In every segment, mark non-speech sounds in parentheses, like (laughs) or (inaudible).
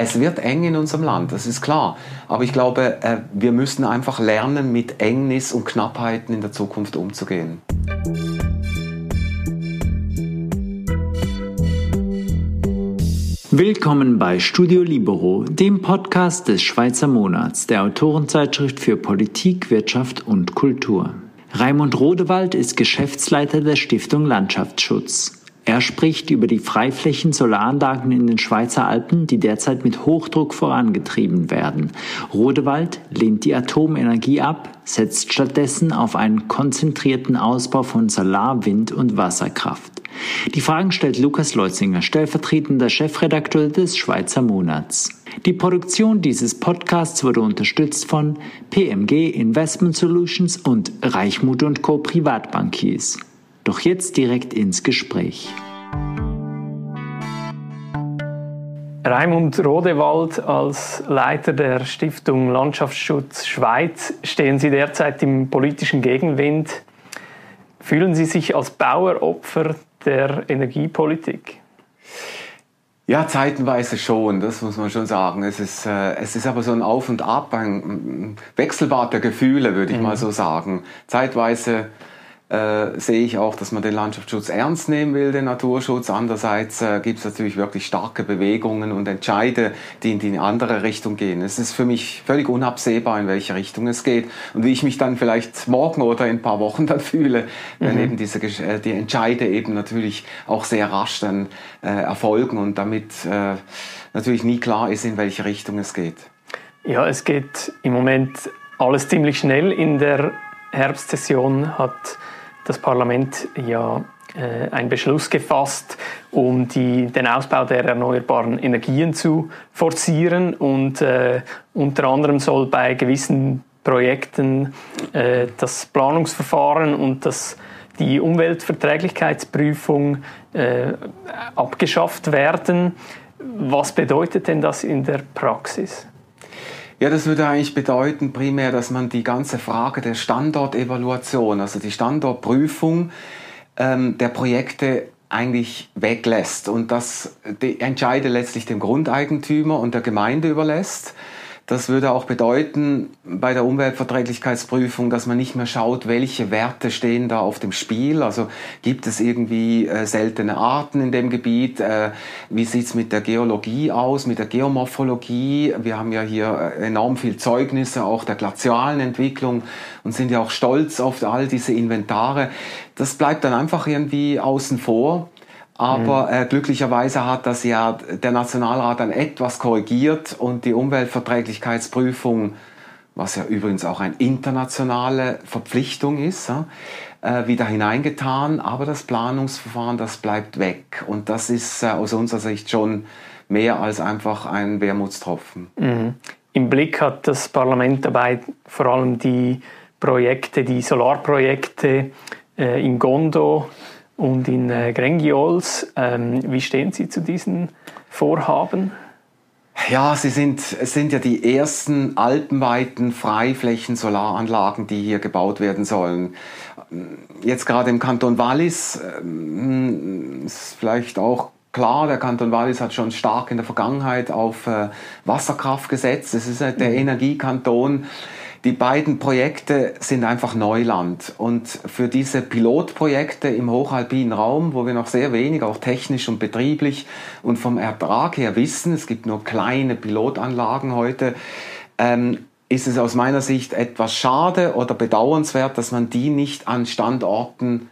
Es wird eng in unserem Land, das ist klar. Aber ich glaube, äh, wir müssen einfach lernen, mit Engnis und Knappheiten in der Zukunft umzugehen. Willkommen bei Studio Libero, dem Podcast des Schweizer Monats, der Autorenzeitschrift für Politik, Wirtschaft und Kultur. Raimund Rodewald ist Geschäftsleiter der Stiftung Landschaftsschutz. Er spricht über die Freiflächen Solaranlagen in den Schweizer Alpen, die derzeit mit Hochdruck vorangetrieben werden. Rodewald lehnt die Atomenergie ab, setzt stattdessen auf einen konzentrierten Ausbau von Solar-, Wind- und Wasserkraft. Die Fragen stellt Lukas Leutzinger, stellvertretender Chefredakteur des Schweizer Monats. Die Produktion dieses Podcasts wurde unterstützt von PMG Investment Solutions und Reichmut Co. Privatbankiers. Doch jetzt direkt ins Gespräch. Raimund Rodewald als Leiter der Stiftung Landschaftsschutz Schweiz stehen Sie derzeit im politischen Gegenwind. Fühlen Sie sich als Baueropfer der Energiepolitik? Ja, zeitenweise schon, das muss man schon sagen. Es ist, äh, es ist aber so ein Auf und Ab, ein Wechselbad der Gefühle, würde ich mhm. mal so sagen. Zeitweise äh, sehe ich auch, dass man den Landschaftsschutz ernst nehmen will, den Naturschutz. Andererseits äh, gibt es natürlich wirklich starke Bewegungen und Entscheide, die in die andere Richtung gehen. Es ist für mich völlig unabsehbar, in welche Richtung es geht und wie ich mich dann vielleicht morgen oder in ein paar Wochen (laughs) dann fühle, wenn mhm. eben diese äh, die Entscheide eben natürlich auch sehr rasch dann äh, erfolgen und damit äh, natürlich nie klar ist, in welche Richtung es geht. Ja, es geht im Moment alles ziemlich schnell. In der Herbstsession hat das Parlament ja äh, einen Beschluss gefasst, um die, den Ausbau der erneuerbaren Energien zu forcieren. Und äh, unter anderem soll bei gewissen Projekten äh, das Planungsverfahren und das, die Umweltverträglichkeitsprüfung äh, abgeschafft werden. Was bedeutet denn das in der Praxis? Ja, das würde eigentlich bedeuten primär, dass man die ganze Frage der Standortevaluation, also die Standortprüfung ähm, der Projekte eigentlich weglässt und das Entscheide letztlich dem Grundeigentümer und der Gemeinde überlässt. Das würde auch bedeuten bei der Umweltverträglichkeitsprüfung, dass man nicht mehr schaut, welche Werte stehen da auf dem Spiel. Also gibt es irgendwie äh, seltene Arten in dem Gebiet? Äh, wie sieht's mit der Geologie aus, mit der Geomorphologie? Wir haben ja hier äh, enorm viel Zeugnisse auch der glazialen Entwicklung und sind ja auch stolz auf all diese Inventare. Das bleibt dann einfach irgendwie außen vor. Aber mhm. äh, glücklicherweise hat das ja der Nationalrat dann etwas korrigiert und die Umweltverträglichkeitsprüfung, was ja übrigens auch eine internationale Verpflichtung ist, äh, wieder hineingetan. Aber das Planungsverfahren, das bleibt weg. Und das ist äh, aus unserer Sicht schon mehr als einfach ein Wermutstropfen. Mhm. Im Blick hat das Parlament dabei vor allem die Projekte, die Solarprojekte äh, in Gondo, und in äh, Grengiols. Ähm, wie stehen Sie zu diesen Vorhaben? Ja, sie sind, es sind ja die ersten alpenweiten Freiflächen-Solaranlagen, die hier gebaut werden sollen. Jetzt gerade im Kanton Wallis äh, ist vielleicht auch klar, der Kanton Wallis hat schon stark in der Vergangenheit auf äh, Wasserkraft gesetzt. Es ist halt der mhm. Energiekanton. Die beiden Projekte sind einfach Neuland. Und für diese Pilotprojekte im hochalpinen Raum, wo wir noch sehr wenig, auch technisch und betrieblich und vom Ertrag her wissen, es gibt nur kleine Pilotanlagen heute, ähm, ist es aus meiner Sicht etwas schade oder bedauernswert, dass man die nicht an Standorten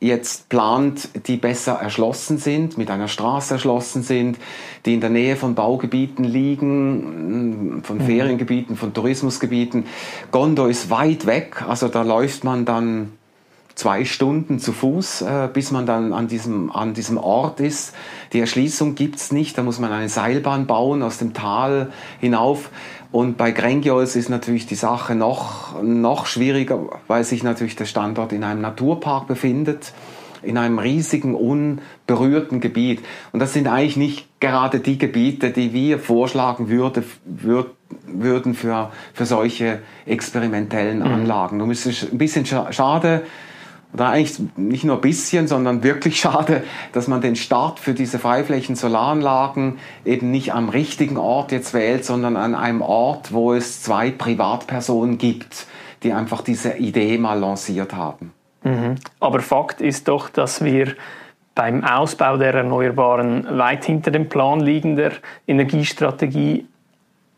jetzt plant, die besser erschlossen sind, mit einer Straße erschlossen sind, die in der Nähe von Baugebieten liegen, von mhm. Feriengebieten, von Tourismusgebieten. Gondo ist weit weg, also da läuft man dann zwei Stunden zu Fuß, äh, bis man dann an diesem, an diesem Ort ist. Die Erschließung gibt's nicht, da muss man eine Seilbahn bauen aus dem Tal hinauf. Und bei Grengiols ist natürlich die Sache noch, noch schwieriger, weil sich natürlich der Standort in einem Naturpark befindet, in einem riesigen, unberührten Gebiet. Und das sind eigentlich nicht gerade die Gebiete, die wir vorschlagen würde, würd, würden für, für solche experimentellen mhm. Anlagen. Du müsstest ein bisschen schade, oder eigentlich nicht nur ein bisschen, sondern wirklich schade, dass man den Start für diese Freiflächen Solaranlagen eben nicht am richtigen Ort jetzt wählt, sondern an einem Ort, wo es zwei Privatpersonen gibt, die einfach diese Idee mal lanciert haben. Mhm. Aber Fakt ist doch, dass wir beim Ausbau der Erneuerbaren weit hinter dem Plan liegen der Energiestrategie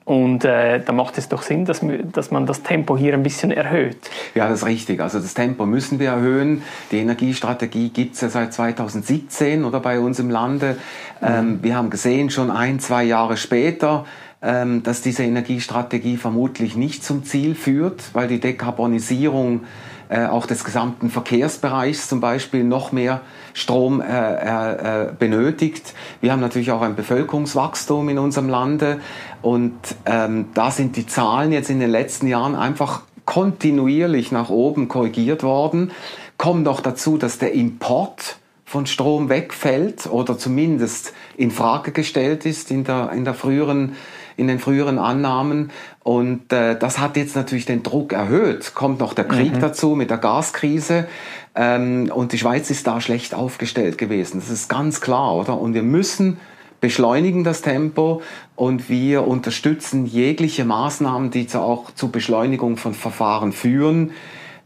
und äh, da macht es doch Sinn, dass, dass man das Tempo hier ein bisschen erhöht. Ja, das ist richtig. Also das Tempo müssen wir erhöhen. Die Energiestrategie gibt es ja seit 2017 oder bei uns im Lande. Mhm. Ähm, wir haben gesehen, schon ein, zwei Jahre später, ähm, dass diese Energiestrategie vermutlich nicht zum Ziel führt, weil die Dekarbonisierung äh, auch des gesamten Verkehrsbereichs zum Beispiel noch mehr Strom äh, äh, äh, benötigt. Wir haben natürlich auch ein Bevölkerungswachstum in unserem Lande und ähm, da sind die Zahlen jetzt in den letzten Jahren einfach kontinuierlich nach oben korrigiert worden. Kommt noch dazu, dass der Import von Strom wegfällt oder zumindest in Frage gestellt ist in der, in der früheren in den früheren Annahmen. Und äh, das hat jetzt natürlich den Druck erhöht. Kommt noch der Krieg mhm. dazu mit der Gaskrise. Ähm, und die Schweiz ist da schlecht aufgestellt gewesen. Das ist ganz klar, oder? Und wir müssen beschleunigen das Tempo und wir unterstützen jegliche Maßnahmen, die auch zur Beschleunigung von Verfahren führen,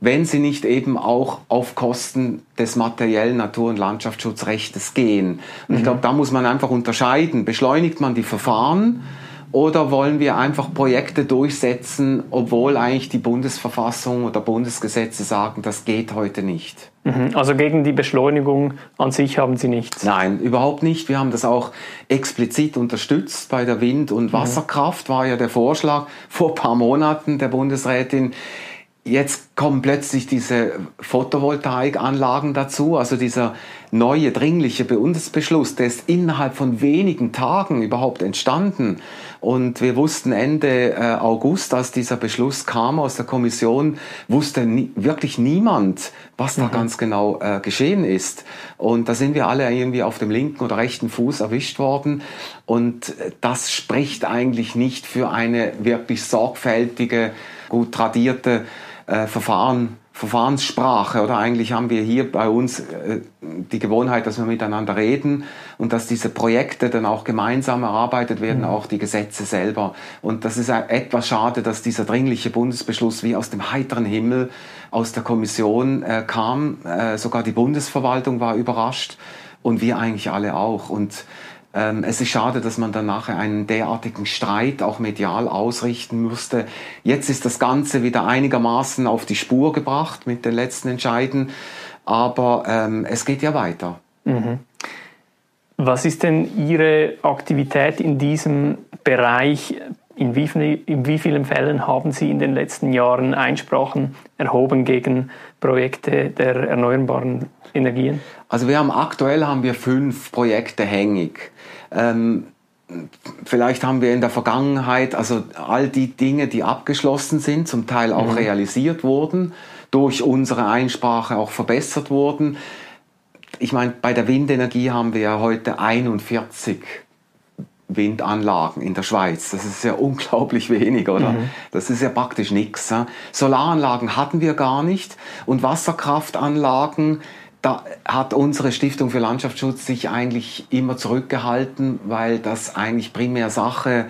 wenn sie nicht eben auch auf Kosten des materiellen Natur- und Landschaftsschutzrechts gehen. Und mhm. ich glaube, da muss man einfach unterscheiden. Beschleunigt man die Verfahren? Oder wollen wir einfach Projekte durchsetzen, obwohl eigentlich die Bundesverfassung oder Bundesgesetze sagen, das geht heute nicht? Mhm. Also gegen die Beschleunigung an sich haben Sie nichts? Nein, überhaupt nicht. Wir haben das auch explizit unterstützt. Bei der Wind- und mhm. Wasserkraft war ja der Vorschlag vor ein paar Monaten der Bundesrätin, Jetzt kommen plötzlich diese Photovoltaikanlagen dazu, also dieser neue dringliche Bundesbeschluss, der ist innerhalb von wenigen Tagen überhaupt entstanden. Und wir wussten Ende äh, August, als dieser Beschluss kam aus der Kommission, wusste nie, wirklich niemand, was da mhm. ganz genau äh, geschehen ist. Und da sind wir alle irgendwie auf dem linken oder rechten Fuß erwischt worden. Und äh, das spricht eigentlich nicht für eine wirklich sorgfältige, gut tradierte äh, Verfahren, Verfahrenssprache. Oder eigentlich haben wir hier bei uns äh, die Gewohnheit, dass wir miteinander reden und dass diese Projekte dann auch gemeinsam erarbeitet werden, mhm. auch die Gesetze selber. Und das ist etwas schade, dass dieser dringliche Bundesbeschluss wie aus dem heiteren Himmel aus der Kommission äh, kam. Äh, sogar die Bundesverwaltung war überrascht und wir eigentlich alle auch. Und ähm, es ist schade, dass man dann nachher einen derartigen Streit auch medial ausrichten musste. Jetzt ist das Ganze wieder einigermaßen auf die Spur gebracht mit den letzten Entscheiden, aber ähm, es geht ja weiter. Mhm. Was ist denn Ihre Aktivität in diesem Bereich? In wie, in wie, vielen Fällen haben Sie in den letzten Jahren Einsprachen erhoben gegen Projekte der erneuerbaren Energien? Also wir haben aktuell haben wir fünf Projekte hängig. Ähm, vielleicht haben wir in der Vergangenheit, also all die Dinge, die abgeschlossen sind, zum Teil auch mhm. realisiert wurden, durch unsere Einsprache auch verbessert wurden. Ich meine, bei der Windenergie haben wir ja heute 41 Windanlagen in der Schweiz. Das ist ja (laughs) unglaublich wenig, oder? Mhm. Das ist ja praktisch nichts. Solaranlagen hatten wir gar nicht und Wasserkraftanlagen da hat unsere Stiftung für Landschaftsschutz sich eigentlich immer zurückgehalten, weil das eigentlich primär Sache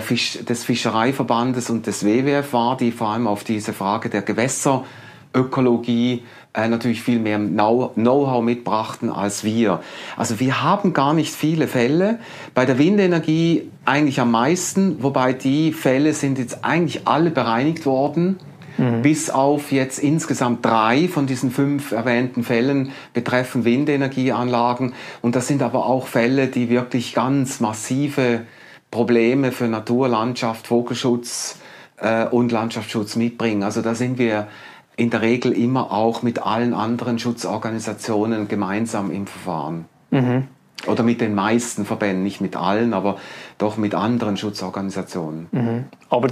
Fisch, des Fischereiverbandes und des WWF war, die vor allem auf diese Frage der Gewässerökologie äh, natürlich viel mehr Know-how mitbrachten als wir. Also wir haben gar nicht viele Fälle. Bei der Windenergie eigentlich am meisten, wobei die Fälle sind jetzt eigentlich alle bereinigt worden Mhm. Bis auf jetzt insgesamt drei von diesen fünf erwähnten Fällen betreffen Windenergieanlagen. Und das sind aber auch Fälle, die wirklich ganz massive Probleme für Natur, Landschaft, Vogelschutz äh, und Landschaftsschutz mitbringen. Also da sind wir in der Regel immer auch mit allen anderen Schutzorganisationen gemeinsam im Verfahren. Mhm. Oder mit den meisten Verbänden, nicht mit allen, aber doch mit anderen Schutzorganisationen. Mhm. Aber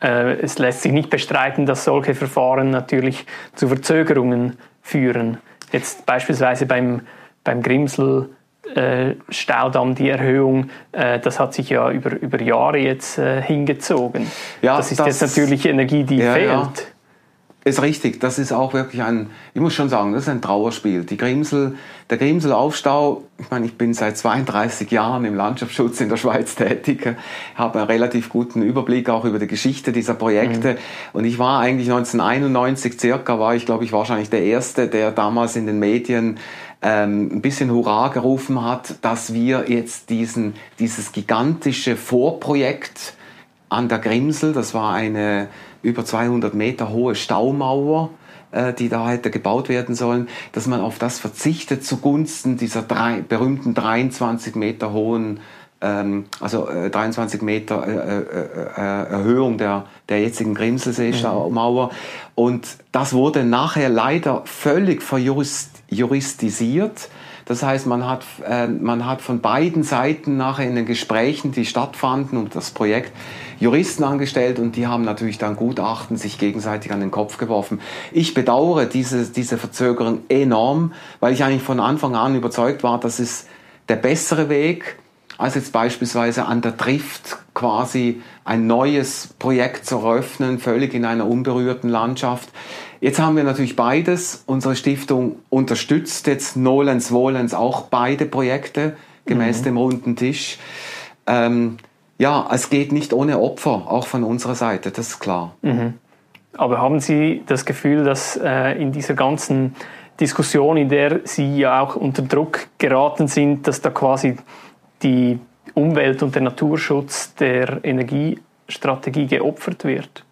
es lässt sich nicht bestreiten, dass solche Verfahren natürlich zu Verzögerungen führen. Jetzt beispielsweise beim, beim Grimsel äh, Staudamm, die Erhöhung, äh, das hat sich ja über, über Jahre jetzt hingezogen. Ja, das ist das, jetzt natürlich Energie, die ja, fehlt. Ja. Ist richtig. Das ist auch wirklich ein, ich muss schon sagen, das ist ein Trauerspiel. Die Grimsel, der Grimselaufstau, ich meine, ich bin seit 32 Jahren im Landschaftsschutz in der Schweiz tätig, habe einen relativ guten Überblick auch über die Geschichte dieser Projekte. Mhm. Und ich war eigentlich 1991 circa, war ich glaube ich wahrscheinlich der Erste, der damals in den Medien ähm, ein bisschen Hurra gerufen hat, dass wir jetzt diesen, dieses gigantische Vorprojekt an der Grimsel, das war eine über 200 Meter hohe Staumauer, äh, die da hätte gebaut werden sollen, dass man auf das verzichtet zugunsten dieser drei, berühmten 23 Meter hohen ähm, also äh, 23 Meter äh, äh, äh, Erhöhung der, der jetzigen Grimselsee-Staumauer. Mhm. Und das wurde nachher leider völlig verjuristisiert. Das heißt, man hat, äh, man hat von beiden Seiten nachher in den Gesprächen, die stattfanden um das Projekt, Juristen angestellt und die haben natürlich dann Gutachten sich gegenseitig an den Kopf geworfen. Ich bedauere diese, diese Verzögerung enorm, weil ich eigentlich von Anfang an überzeugt war, dass es der bessere Weg, als jetzt beispielsweise an der Trift quasi ein neues Projekt zu eröffnen, völlig in einer unberührten Landschaft. Jetzt haben wir natürlich beides. Unsere Stiftung unterstützt jetzt Nolens Wohlens auch beide Projekte gemäß mhm. dem runden Tisch. Ähm, ja, es geht nicht ohne Opfer, auch von unserer Seite, das ist klar. Mhm. Aber haben Sie das Gefühl, dass äh, in dieser ganzen Diskussion, in der Sie ja auch unter Druck geraten sind, dass da quasi die Umwelt- und der Naturschutz der Energiestrategie geopfert wird?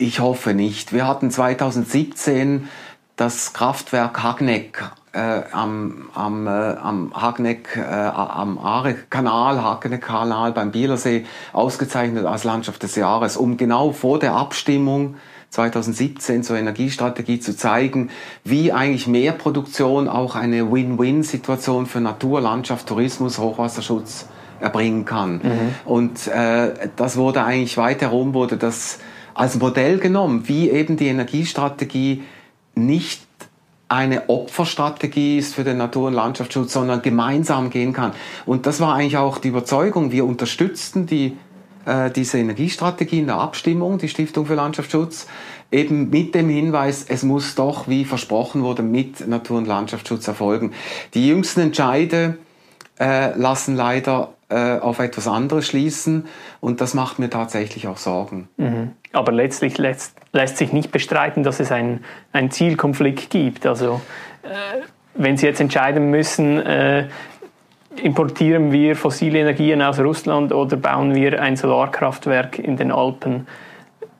Ich hoffe nicht. Wir hatten 2017 das Kraftwerk Hagneck äh, am, am, äh, am Hagneck, äh, am Aare-Kanal, Hagneck-Kanal beim Bielersee ausgezeichnet als Landschaft des Jahres, um genau vor der Abstimmung 2017 zur Energiestrategie zu zeigen, wie eigentlich mehr Produktion auch eine Win-Win-Situation für Natur, Landschaft, Tourismus, Hochwasserschutz erbringen kann. Mhm. Und äh, das wurde eigentlich weiter herum, wurde das als Modell genommen, wie eben die Energiestrategie nicht eine Opferstrategie ist für den Natur- und Landschaftsschutz, sondern gemeinsam gehen kann. Und das war eigentlich auch die Überzeugung. Wir unterstützten die, äh, diese Energiestrategie in der Abstimmung, die Stiftung für Landschaftsschutz, eben mit dem Hinweis, es muss doch, wie versprochen wurde, mit Natur- und Landschaftsschutz erfolgen. Die jüngsten Entscheide äh, lassen leider äh, auf etwas anderes schließen und das macht mir tatsächlich auch Sorgen. Mhm. Aber letztlich lässt, lässt, sich nicht bestreiten, dass es einen Zielkonflikt gibt. Also äh, wenn Sie jetzt entscheiden müssen, äh, importieren wir fossile Energien aus Russland oder bauen wir ein Solarkraftwerk in den Alpen,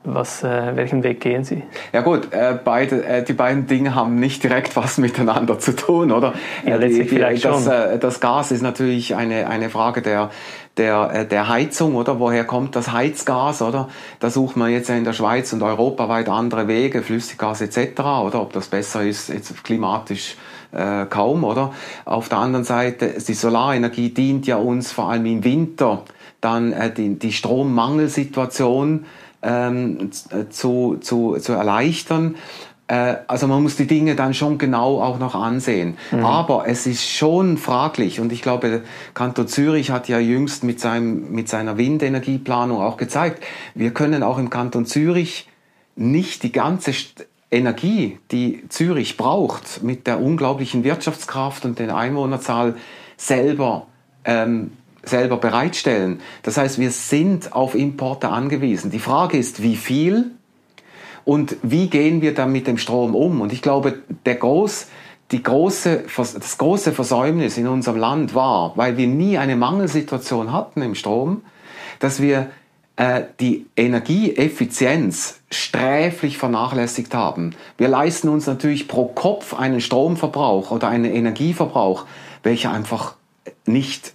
was, äh, welchen Weg gehen Sie? Ja gut, äh, beide, äh, die beiden Dinge haben nicht direkt was (laughs) miteinander zu tun, oder? Ja, letztlich die, die, vielleicht das, schon. Äh, das Gas ist natürlich eine, eine Frage der, der, äh, der Heizung, oder? Woher kommt das Heizgas, oder? Da sucht man jetzt in der Schweiz und europaweit andere Wege, Flüssiggas etc., oder? Ob das besser ist, jetzt klimatisch äh, kaum, oder? Auf der anderen Seite, die Solarenergie dient ja uns vor allem im Winter dann äh, die, die Strommangelsituation ähm, zu, zu, zu erleichtern. Äh, also man muss die Dinge dann schon genau auch noch ansehen. Mhm. Aber es ist schon fraglich und ich glaube, Kanton Zürich hat ja jüngst mit, seinem, mit seiner Windenergieplanung auch gezeigt, wir können auch im Kanton Zürich nicht die ganze Energie, die Zürich braucht, mit der unglaublichen Wirtschaftskraft und der Einwohnerzahl selber ähm, selber bereitstellen. Das heißt, wir sind auf Importe angewiesen. Die Frage ist, wie viel und wie gehen wir dann mit dem Strom um? Und ich glaube, der groß, die große, das große Versäumnis in unserem Land war, weil wir nie eine Mangelsituation hatten im Strom, dass wir äh, die Energieeffizienz sträflich vernachlässigt haben. Wir leisten uns natürlich pro Kopf einen Stromverbrauch oder einen Energieverbrauch, welcher einfach nicht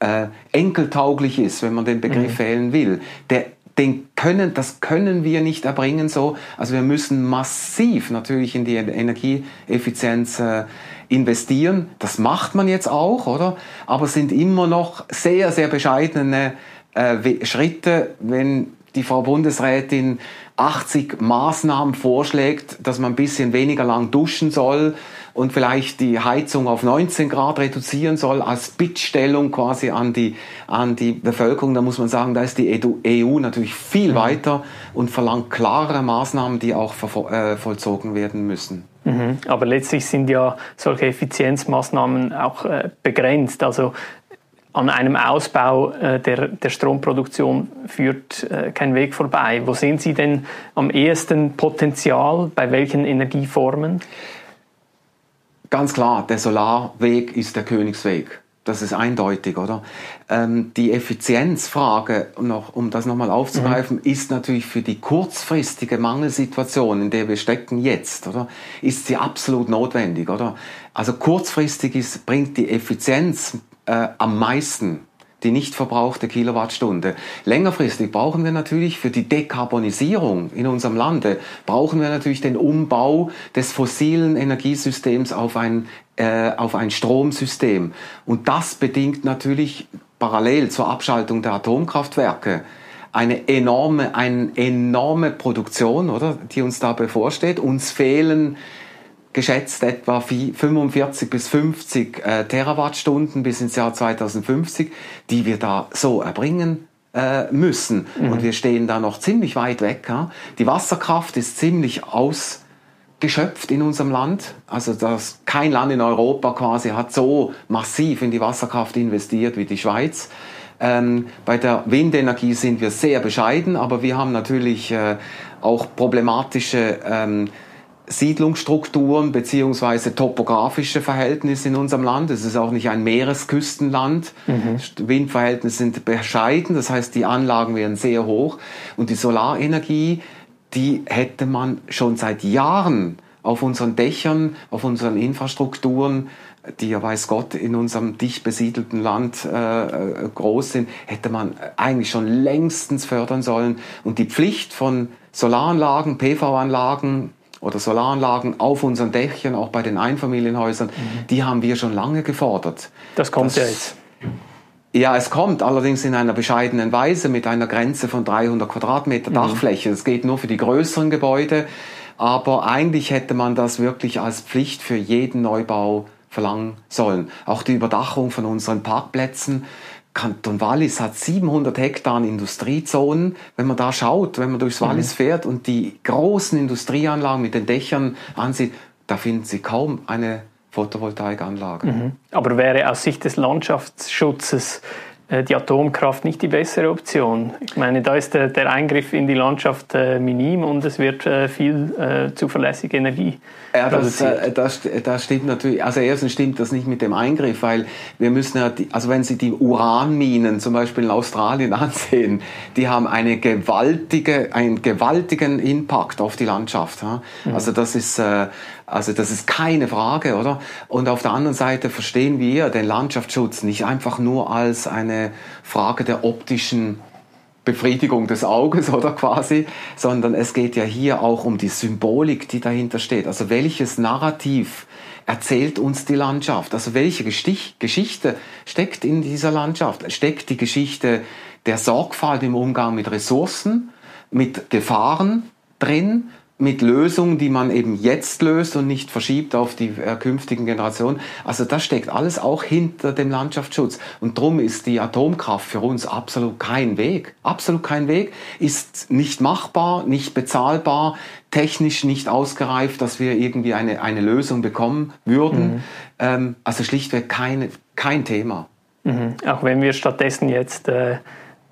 äh, enkeltauglich ist, wenn man den Begriff mhm. wählen will. Der, den können, das können wir nicht erbringen so. Also wir müssen massiv natürlich in die Energieeffizienz äh, investieren. Das macht man jetzt auch, oder? Aber es sind immer noch sehr, sehr bescheidene äh, Schritte, wenn die Frau Bundesrätin 80 Maßnahmen vorschlägt, dass man ein bisschen weniger lang duschen soll und vielleicht die Heizung auf 19 Grad reduzieren soll, als Bittstellung quasi an die, an die Bevölkerung, da muss man sagen, da ist die EU e natürlich viel mhm. weiter und verlangt klarere Maßnahmen, die auch äh, vollzogen werden müssen. Mhm. Aber letztlich sind ja solche Effizienzmaßnahmen auch äh, begrenzt. Also an einem Ausbau äh, der, der Stromproduktion führt äh, kein Weg vorbei. Wo sehen Sie denn am ehesten Potenzial? Bei welchen Energieformen? Ganz klar, der Solarweg ist der Königsweg. Das ist eindeutig, oder? Ähm, die Effizienzfrage, noch, um das nochmal aufzugreifen, mhm. ist natürlich für die kurzfristige Mangelsituation, in der wir stecken jetzt, oder? Ist sie absolut notwendig, oder? Also kurzfristig ist, bringt die Effizienz äh, am meisten die nicht verbrauchte Kilowattstunde. Längerfristig brauchen wir natürlich für die Dekarbonisierung in unserem Lande, brauchen wir natürlich den Umbau des fossilen Energiesystems auf ein, äh, auf ein Stromsystem. Und das bedingt natürlich parallel zur Abschaltung der Atomkraftwerke eine enorme, eine enorme Produktion, oder, die uns da bevorsteht. Uns fehlen geschätzt etwa 45 bis 50 äh, Terawattstunden bis ins Jahr 2050, die wir da so erbringen äh, müssen. Mhm. Und wir stehen da noch ziemlich weit weg. Ja? Die Wasserkraft ist ziemlich ausgeschöpft in unserem Land. Also das, kein Land in Europa quasi hat so massiv in die Wasserkraft investiert wie die Schweiz. Ähm, bei der Windenergie sind wir sehr bescheiden, aber wir haben natürlich äh, auch problematische ähm, Siedlungsstrukturen beziehungsweise topografische Verhältnisse in unserem Land. Es ist auch nicht ein Meeresküstenland. Mhm. Windverhältnisse sind bescheiden, das heißt, die Anlagen wären sehr hoch. Und die Solarenergie, die hätte man schon seit Jahren auf unseren Dächern, auf unseren Infrastrukturen, die ja weiß Gott in unserem dicht besiedelten Land äh, äh groß sind, hätte man eigentlich schon längstens fördern sollen. Und die Pflicht von Solaranlagen, PV-Anlagen, oder Solaranlagen auf unseren Dächern, auch bei den Einfamilienhäusern, mhm. die haben wir schon lange gefordert. Das kommt das, ja jetzt. Ja, es kommt allerdings in einer bescheidenen Weise mit einer Grenze von 300 Quadratmeter mhm. Dachfläche. Das geht nur für die größeren Gebäude. Aber eigentlich hätte man das wirklich als Pflicht für jeden Neubau verlangen sollen. Auch die Überdachung von unseren Parkplätzen Kanton Wallis hat 700 Hektar Industriezonen. Wenn man da schaut, wenn man durchs mhm. Wallis fährt und die großen Industrieanlagen mit den Dächern ansieht, da finden Sie kaum eine Photovoltaikanlage. Mhm. Aber wäre aus Sicht des Landschaftsschutzes die Atomkraft nicht die bessere Option. Ich meine, da ist der, der Eingriff in die Landschaft äh, minim und es wird äh, viel äh, zuverlässige Energie. Ja, das, äh, das, das, stimmt natürlich. Also erstens stimmt das nicht mit dem Eingriff, weil wir müssen ja, die, also wenn Sie die Uranminen zum Beispiel in Australien (laughs) ansehen, die haben eine gewaltige, einen gewaltigen Impact auf die Landschaft. Ja? Mhm. Also das ist äh, also das ist keine Frage, oder? Und auf der anderen Seite verstehen wir den Landschaftsschutz nicht einfach nur als eine Frage der optischen Befriedigung des Auges (laughs) oder quasi, sondern es geht ja hier auch um die Symbolik, die dahinter steht. Also welches Narrativ erzählt uns die Landschaft? Also welche Geschichte steckt in dieser Landschaft? Steckt die Geschichte der Sorgfalt im Umgang mit Ressourcen, mit Gefahren drin? Mit Lösungen, die man eben jetzt löst und nicht verschiebt auf die äh, künftigen Generationen. Also das steckt alles auch hinter dem Landschaftsschutz. Und drum ist die Atomkraft für uns absolut kein Weg. Absolut kein Weg. Ist nicht machbar, nicht bezahlbar, technisch nicht ausgereift, dass wir irgendwie eine, eine Lösung bekommen würden. Mhm. Ähm, also schlichtweg keine, kein Thema. Mhm. Auch wenn wir stattdessen jetzt äh,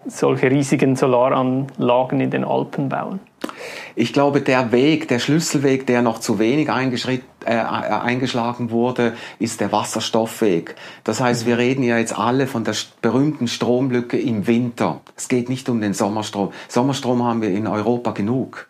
solche riesigen Solaranlagen in den Alpen bauen. Ich glaube, der Weg, der Schlüsselweg, der noch zu wenig äh, eingeschlagen wurde, ist der Wasserstoffweg. Das heißt, wir reden ja jetzt alle von der berühmten Stromlücke im Winter. Es geht nicht um den Sommerstrom. Sommerstrom haben wir in Europa genug.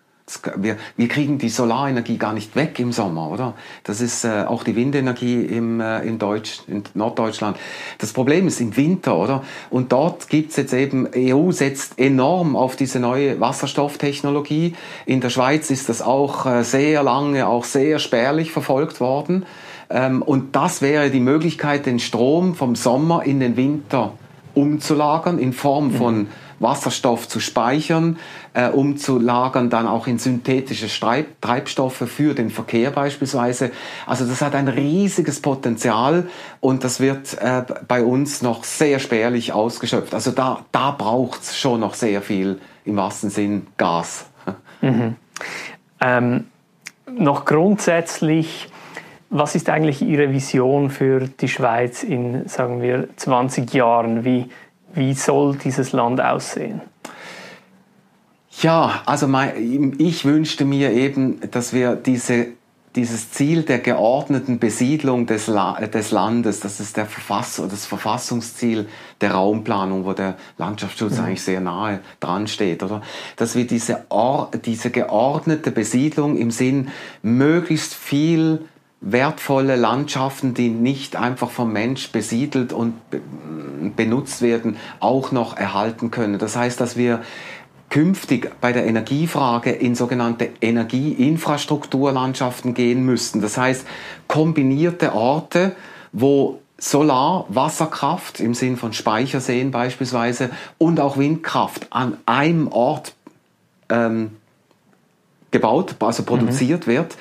Wir, wir kriegen die Solarenergie gar nicht weg im Sommer, oder? Das ist äh, auch die Windenergie im, äh, in, Deutsch, in Norddeutschland. Das Problem ist im Winter, oder? Und dort gibt's jetzt eben, EU setzt enorm auf diese neue Wasserstofftechnologie. In der Schweiz ist das auch äh, sehr lange, auch sehr spärlich verfolgt worden. Ähm, und das wäre die Möglichkeit, den Strom vom Sommer in den Winter umzulagern in Form von mhm Wasserstoff zu speichern, äh, um zu lagern, dann auch in synthetische Streib Treibstoffe für den Verkehr beispielsweise. Also das hat ein riesiges Potenzial und das wird äh, bei uns noch sehr spärlich ausgeschöpft. Also da, da braucht es schon noch sehr viel im wahrsten Sinn Gas. (laughs) Mhm. Ähm, noch grundsätzlich, was ist eigentlich Ihre Vision für die Schweiz in, sagen wir, 20 Jahren? Wie, wie soll dieses Land aussehen? Ja, also mein, ich wünschte mir eben, dass wir diese dieses Ziel der geordneten Besiedlung des, La des Landes, das ist der Verfass das Verfassungsziel der Raumplanung, wo der Landschaftsschutz mhm. eigentlich sehr nahe dran steht, oder? Dass wir diese, Or diese geordnete Besiedlung im Sinn möglichst viel wertvolle Landschaften, die nicht einfach vom Mensch besiedelt und benutzt werden, auch noch erhalten können. Das heißt, dass wir künftig bei der Energiefrage in sogenannte Energieinfrastrukturlandschaften gehen müssten. Das heißt, kombinierte Orte, wo Solar, Wasserkraft im Sinn von Speicherseen beispielsweise und auch Windkraft an einem Ort ähm, gebaut, also produziert mhm. wird,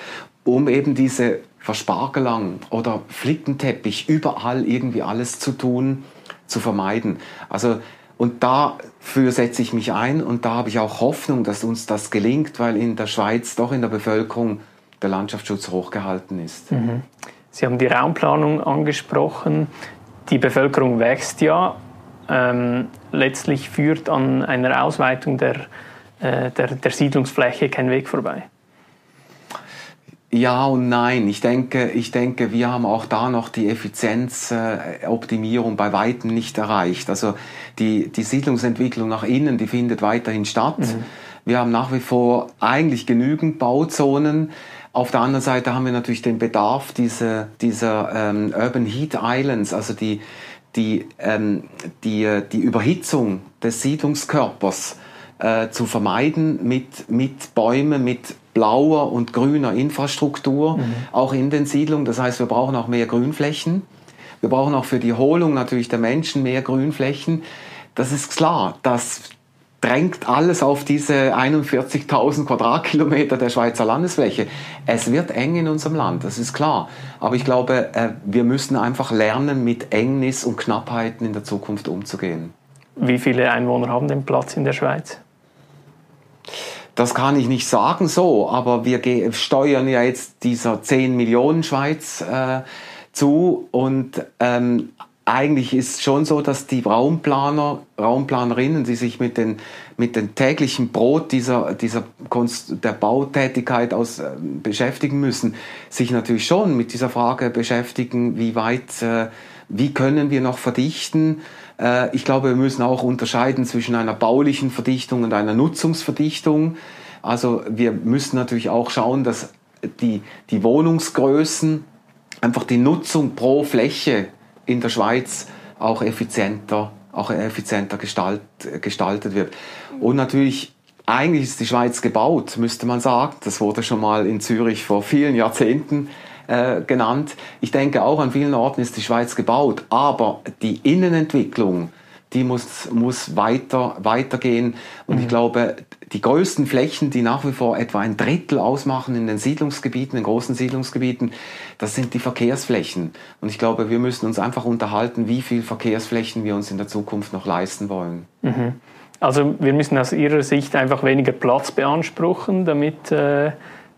um eben diese Verspargelang oder Flickenteppich überall irgendwie alles zu tun, zu vermeiden. Also und dafür setze ich mich ein und da habe ich auch Hoffnung, dass uns das gelingt, weil in der Schweiz doch in der Bevölkerung der Landschaftsschutz hochgehalten ist. Mhm. Sie haben die Raumplanung angesprochen. Die Bevölkerung wächst ja. Ähm, letztlich führt an einer Ausweitung der, äh, der, der Siedlungsfläche kein Weg vorbei. Ja und nein. Ich denke, ich denke, wir haben auch da noch die Effizienzoptimierung bei weitem nicht erreicht. Also die, die Siedlungsentwicklung nach innen, die findet weiterhin statt. Mhm. Wir haben nach wie vor eigentlich genügend Bauzonen. Auf der anderen Seite haben wir natürlich den Bedarf dieser, dieser ähm, Urban Heat Islands, also die, die, ähm, die, die Überhitzung des Siedlungskörpers äh, zu vermeiden mit, mit Bäumen, mit blauer und grüner Infrastruktur, mhm. auch in den Siedlungen. Das heißt, wir brauchen auch mehr Grünflächen. Wir brauchen auch für die Erholung natürlich der Menschen mehr Grünflächen. Das ist klar, das drängt alles auf diese 41.000 Quadratkilometer der Schweizer Landesfläche. Es wird eng in unserem Land, das ist klar. Aber ich glaube, äh, wir müssen einfach lernen, mit Engnis und Knappheiten in der Zukunft umzugehen. Wie viele Einwohner haben den Platz in der Schweiz? Das kann ich nicht sagen so, aber wir steuern ja jetzt dieser 10 Millionen Schweiz äh, zu und ähm, eigentlich ist schon so, dass die Raumplaner, Raumplanerinnen, die sich mit den, mit den täglichen Brot dieser, dieser Konst, der Bautätigkeit aus, äh, beschäftigen müssen, sich natürlich schon mit dieser Frage beschäftigen, wie weit, äh, wie können wir noch verdichten, äh, ich glaube, wir müssen auch unterscheiden zwischen einer baulichen Verdichtung und einer Nutzungsverdichtung. Also wir müssen natürlich auch schauen, dass die, die Wohnungsgrößen, einfach die Nutzung pro Fläche in der Schweiz auch effizienter, auch effizienter gestalt, gestaltet wird. Und natürlich eigentlich ist die Schweiz gebaut, müsste man sagen. Das wurde schon mal in Zürich vor vielen Jahrzehnten äh, genannt. Ich denke, auch an vielen Orten ist die Schweiz gebaut, aber die Innenentwicklung, die muss, muss weiter, weitergehen. Und mhm. ich glaube, die größten Flächen, die nach wie vor etwa ein Drittel ausmachen in den Siedlungsgebieten, in großen Siedlungsgebieten, das sind die Verkehrsflächen. Und ich glaube, wir müssen uns einfach unterhalten, wie viel Verkehrsflächen wir uns in der Zukunft noch leisten wollen. Mhm. Also wir müssen aus Ihrer Sicht einfach weniger Platz beanspruchen, damit äh,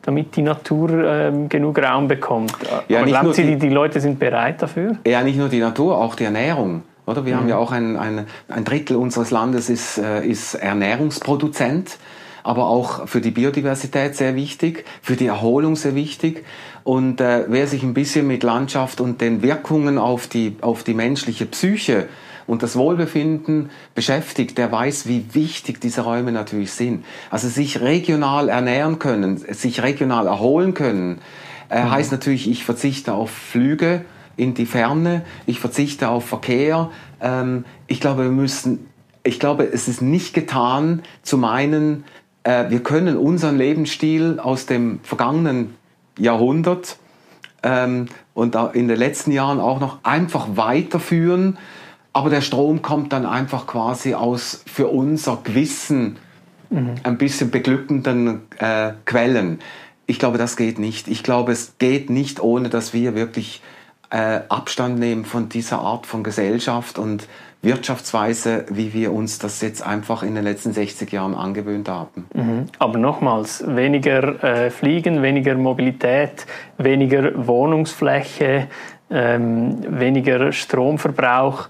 damit die Natur ähm, genug Raum bekommt. Ja, Aber glauben Sie, die, die Leute sind bereit dafür? Ja, nicht nur die Natur, auch die Ernährung. Oder? Wir mhm. haben ja auch ein, ein, ein Drittel unseres Landes ist, äh, ist Ernährungsproduzent, aber auch für die Biodiversität sehr wichtig, für die Erholung sehr wichtig. Und äh, wer sich ein bisschen mit Landschaft und den Wirkungen auf die, auf die menschliche Psyche und das Wohlbefinden beschäftigt, der weiß, wie wichtig diese Räume natürlich sind. Also sich regional ernähren können, sich regional erholen können, äh, mhm. heißt natürlich, ich verzichte auf Flüge in die Ferne, ich verzichte auf Verkehr. Ähm, ich glaube, wir müssen, ich glaube, es ist nicht getan zu meinen, äh, wir können unseren Lebensstil aus dem vergangenen Jahrhundert ähm, und in den letzten Jahren auch noch einfach weiterführen aber der Strom kommt dann einfach quasi aus für unser Gewissen mhm. ein bisschen beglückenden äh, Quellen. Ich glaube, das geht nicht. Ich glaube, es geht nicht, ohne dass wir wirklich äh, Abstand nehmen von dieser Art von Gesellschaft und Wirtschaftsweise, wie wir uns das jetzt einfach in den letzten 60 Jahren angewöhnt haben. Mhm. Aber nochmals, weniger äh, Fliegen, weniger Mobilität, weniger Wohnungsfläche, ähm, weniger Stromverbrauch.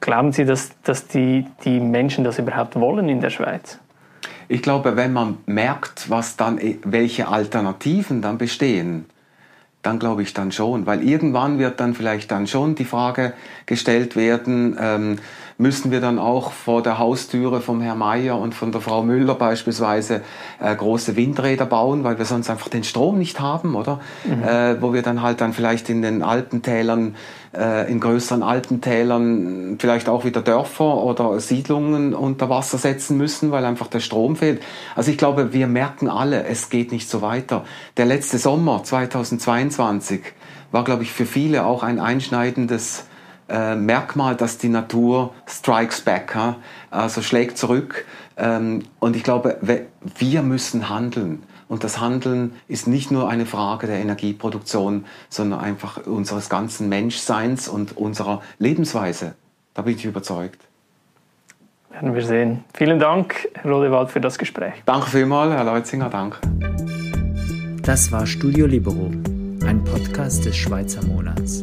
Glauben Sie, dass, dass die, die Menschen das überhaupt wollen in der Schweiz? Ich glaube, wenn man merkt, was dann, welche Alternativen dann bestehen, dann glaube ich dann schon, weil irgendwann wird dann vielleicht dann schon die Frage gestellt werden, ähm, müssen wir dann auch vor der Haustüre vom Herrn Meier und von der Frau Müller beispielsweise äh, große Windräder bauen, weil wir sonst einfach den Strom nicht haben, oder? Mhm. Äh, wo wir dann halt dann vielleicht in den Alpentälern, äh, in größeren Alpentälern vielleicht auch wieder Dörfer oder Siedlungen unter Wasser setzen müssen, weil einfach der Strom fehlt. Also ich glaube, wir merken alle, es geht nicht so weiter. Der letzte Sommer 2022 war, glaube ich, für viele auch ein einschneidendes äh, Merkmal, dass die Natur strikes back, ha? also schlägt zurück. Ähm, und ich glaube, wir müssen handeln. Und das Handeln ist nicht nur eine Frage der Energieproduktion, sondern einfach unseres ganzen Menschseins und unserer Lebensweise. Da bin ich überzeugt. Werden wir sehen. Vielen Dank, Herr Rodewald, für das Gespräch. Danke vielmals, Herr Leutzinger, danke. Das war Studio Libero, ein Podcast des Schweizer Monats.